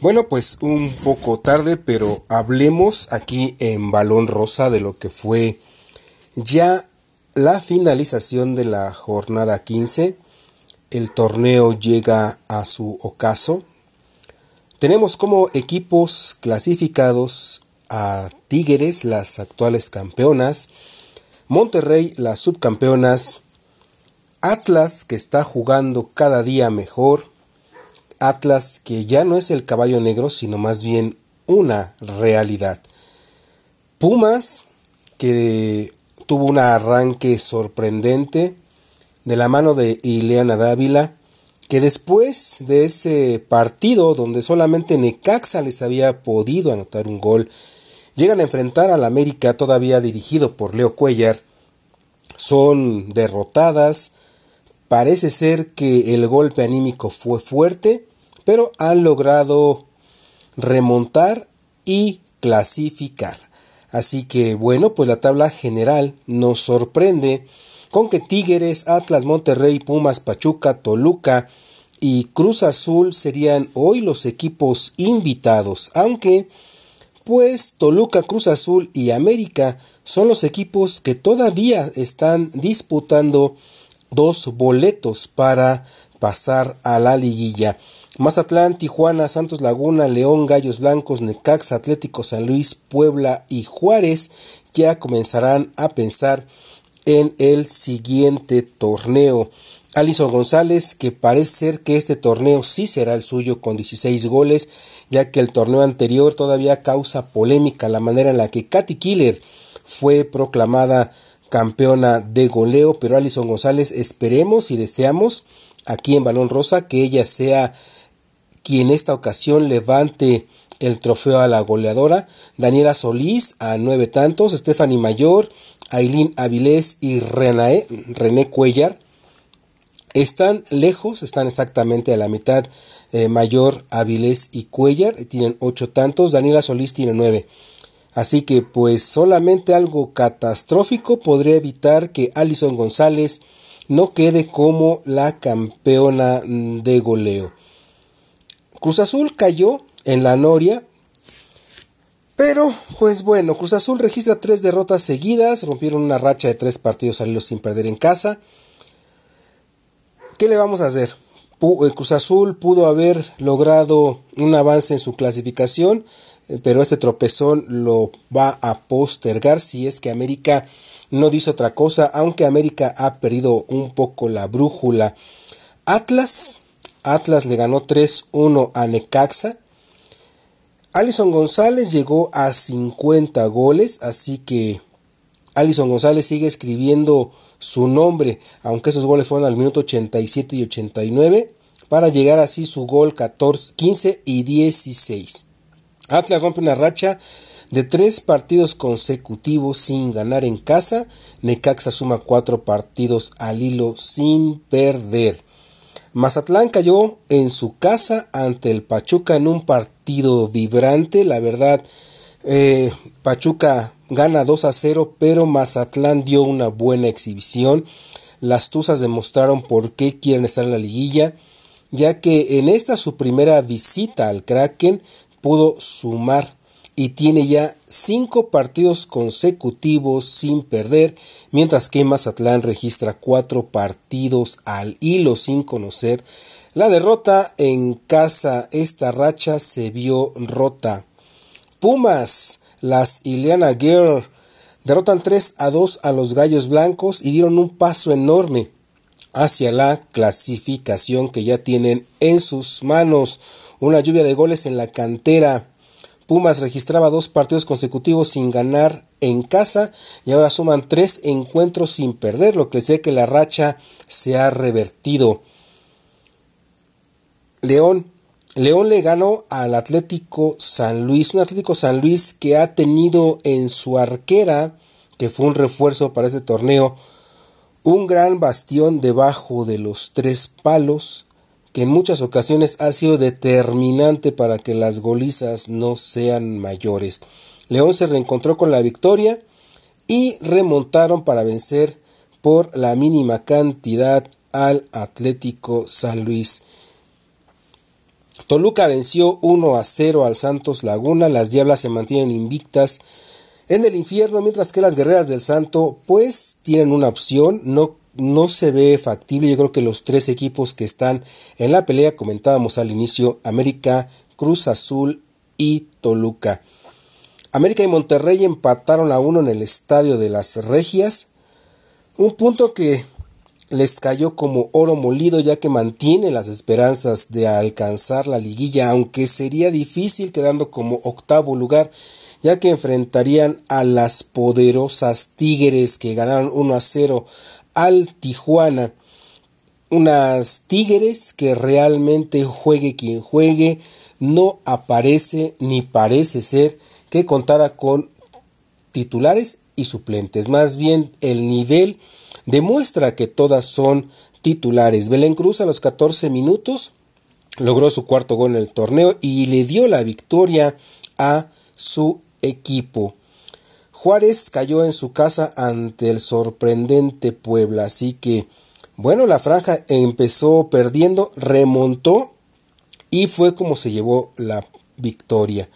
Bueno, pues un poco tarde, pero hablemos aquí en Balón Rosa de lo que fue ya la finalización de la jornada 15. El torneo llega a su ocaso. Tenemos como equipos clasificados a Tigres, las actuales campeonas, Monterrey, las subcampeonas, Atlas, que está jugando cada día mejor, Atlas que ya no es el caballo negro, sino más bien una realidad. Pumas, que tuvo un arranque sorprendente de la mano de Ileana Dávila, que después de ese partido donde solamente Necaxa les había podido anotar un gol, llegan a enfrentar al América todavía dirigido por Leo Cuellar, son derrotadas, parece ser que el golpe anímico fue fuerte, pero han logrado remontar y clasificar. Así que bueno, pues la tabla general nos sorprende con que Tigres, Atlas, Monterrey, Pumas, Pachuca, Toluca y Cruz Azul serían hoy los equipos invitados, aunque pues Toluca, Cruz Azul y América son los equipos que todavía están disputando dos boletos para pasar a la liguilla. Mazatlán, Tijuana, Santos Laguna, León, Gallos Blancos, Necaxa, Atlético San Luis, Puebla y Juárez ya comenzarán a pensar en el siguiente torneo. Alison González, que parece ser que este torneo sí será el suyo con 16 goles, ya que el torneo anterior todavía causa polémica la manera en la que Katy Killer fue proclamada campeona de goleo, pero Alison González esperemos y deseamos aquí en Balón Rosa que ella sea quien esta ocasión levante el trofeo a la goleadora, Daniela Solís a nueve tantos, Stephanie Mayor, Aileen Avilés y René, René Cuellar están lejos, están exactamente a la mitad eh, Mayor, Avilés y Cuellar, tienen ocho tantos, Daniela Solís tiene nueve. Así que pues solamente algo catastrófico podría evitar que Alison González no quede como la campeona mm, de goleo. Cruz Azul cayó en la Noria. Pero, pues bueno, Cruz Azul registra tres derrotas seguidas, rompieron una racha de tres partidos al hilo sin perder en casa. ¿Qué le vamos a hacer? Eh, Cruz Azul pudo haber logrado un avance en su clasificación, pero este tropezón lo va a postergar si es que América no dice otra cosa, aunque América ha perdido un poco la brújula. Atlas Atlas le ganó 3-1 a Necaxa. Alison González llegó a 50 goles, así que Alison González sigue escribiendo su nombre, aunque esos goles fueron al minuto 87 y 89, para llegar así su gol 14, 15 y 16. Atlas rompe una racha de tres partidos consecutivos sin ganar en casa. Necaxa suma cuatro partidos al hilo sin perder. Mazatlán cayó en su casa ante el Pachuca en un partido vibrante. La verdad, eh, Pachuca gana 2 a 0, pero Mazatlán dio una buena exhibición. Las Tuzas demostraron por qué quieren estar en la liguilla, ya que en esta su primera visita al Kraken pudo sumar y tiene ya cinco partidos consecutivos sin perder, mientras que Mazatlán registra cuatro partidos al hilo sin conocer la derrota en casa. Esta racha se vio rota. Pumas, las Ileana Girl, derrotan 3 a 2 a los Gallos Blancos y dieron un paso enorme hacia la clasificación que ya tienen en sus manos. Una lluvia de goles en la cantera Pumas registraba dos partidos consecutivos sin ganar en casa y ahora suman tres encuentros sin perder, lo que sé que la racha se ha revertido. León. León le ganó al Atlético San Luis, un Atlético San Luis que ha tenido en su arquera, que fue un refuerzo para este torneo, un gran bastión debajo de los tres palos, que en muchas ocasiones ha sido determinante para que las golizas no sean mayores. León se reencontró con la victoria y remontaron para vencer por la mínima cantidad al Atlético San Luis. Toluca venció 1 a 0 al Santos Laguna. Las Diablas se mantienen invictas en el infierno, mientras que las Guerreras del Santo pues tienen una opción. No, no se ve factible. Yo creo que los tres equipos que están en la pelea, comentábamos al inicio, América, Cruz Azul y Toluca. América y Monterrey empataron a uno en el estadio de las Regias. Un punto que les cayó como oro molido ya que mantiene las esperanzas de alcanzar la liguilla, aunque sería difícil quedando como octavo lugar, ya que enfrentarían a las poderosas Tigres que ganaron 1 a 0 al Tijuana. Unas Tigres que realmente juegue quien juegue, no aparece ni parece ser que contara con titulares y suplentes. Más bien el nivel demuestra que todas son titulares. Belén Cruz a los 14 minutos logró su cuarto gol en el torneo y le dio la victoria a su equipo. Juárez cayó en su casa ante el sorprendente Puebla, así que bueno, la franja empezó perdiendo, remontó y fue como se llevó la victoria.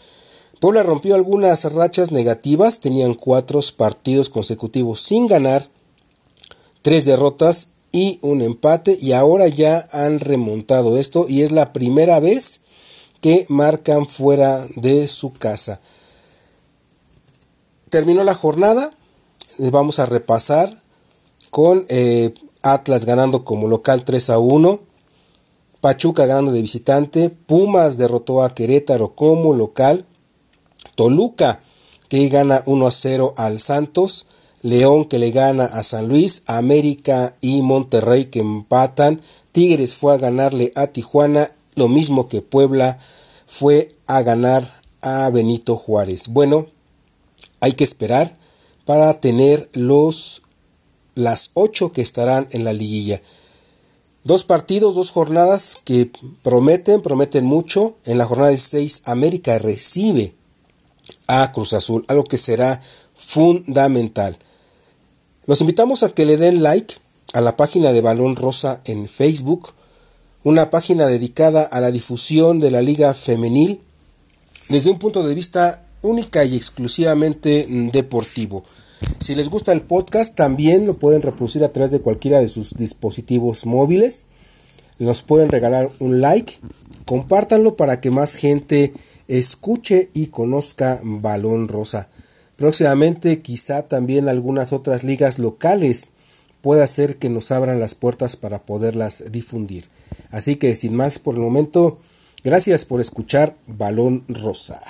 Puebla rompió algunas rachas negativas, tenían cuatro partidos consecutivos sin ganar tres derrotas y un empate y ahora ya han remontado esto y es la primera vez que marcan fuera de su casa. Terminó la jornada, eh, vamos a repasar con eh, Atlas ganando como local 3 a 1, Pachuca ganando de visitante, Pumas derrotó a Querétaro como local, Toluca que gana 1 a 0 al Santos, León que le gana a San Luis, América y Monterrey que empatan, Tigres fue a ganarle a Tijuana, lo mismo que Puebla fue a ganar a Benito Juárez. Bueno, hay que esperar para tener los las ocho que estarán en la liguilla. Dos partidos, dos jornadas que prometen, prometen mucho. En la jornada 16 América recibe a Cruz Azul, algo que será fundamental. Los invitamos a que le den like a la página de Balón Rosa en Facebook, una página dedicada a la difusión de la liga femenil desde un punto de vista única y exclusivamente deportivo. Si les gusta el podcast, también lo pueden reproducir a través de cualquiera de sus dispositivos móviles. Nos pueden regalar un like, compártanlo para que más gente escuche y conozca Balón Rosa. Próximamente quizá también algunas otras ligas locales pueda ser que nos abran las puertas para poderlas difundir. Así que sin más por el momento, gracias por escuchar Balón Rosa.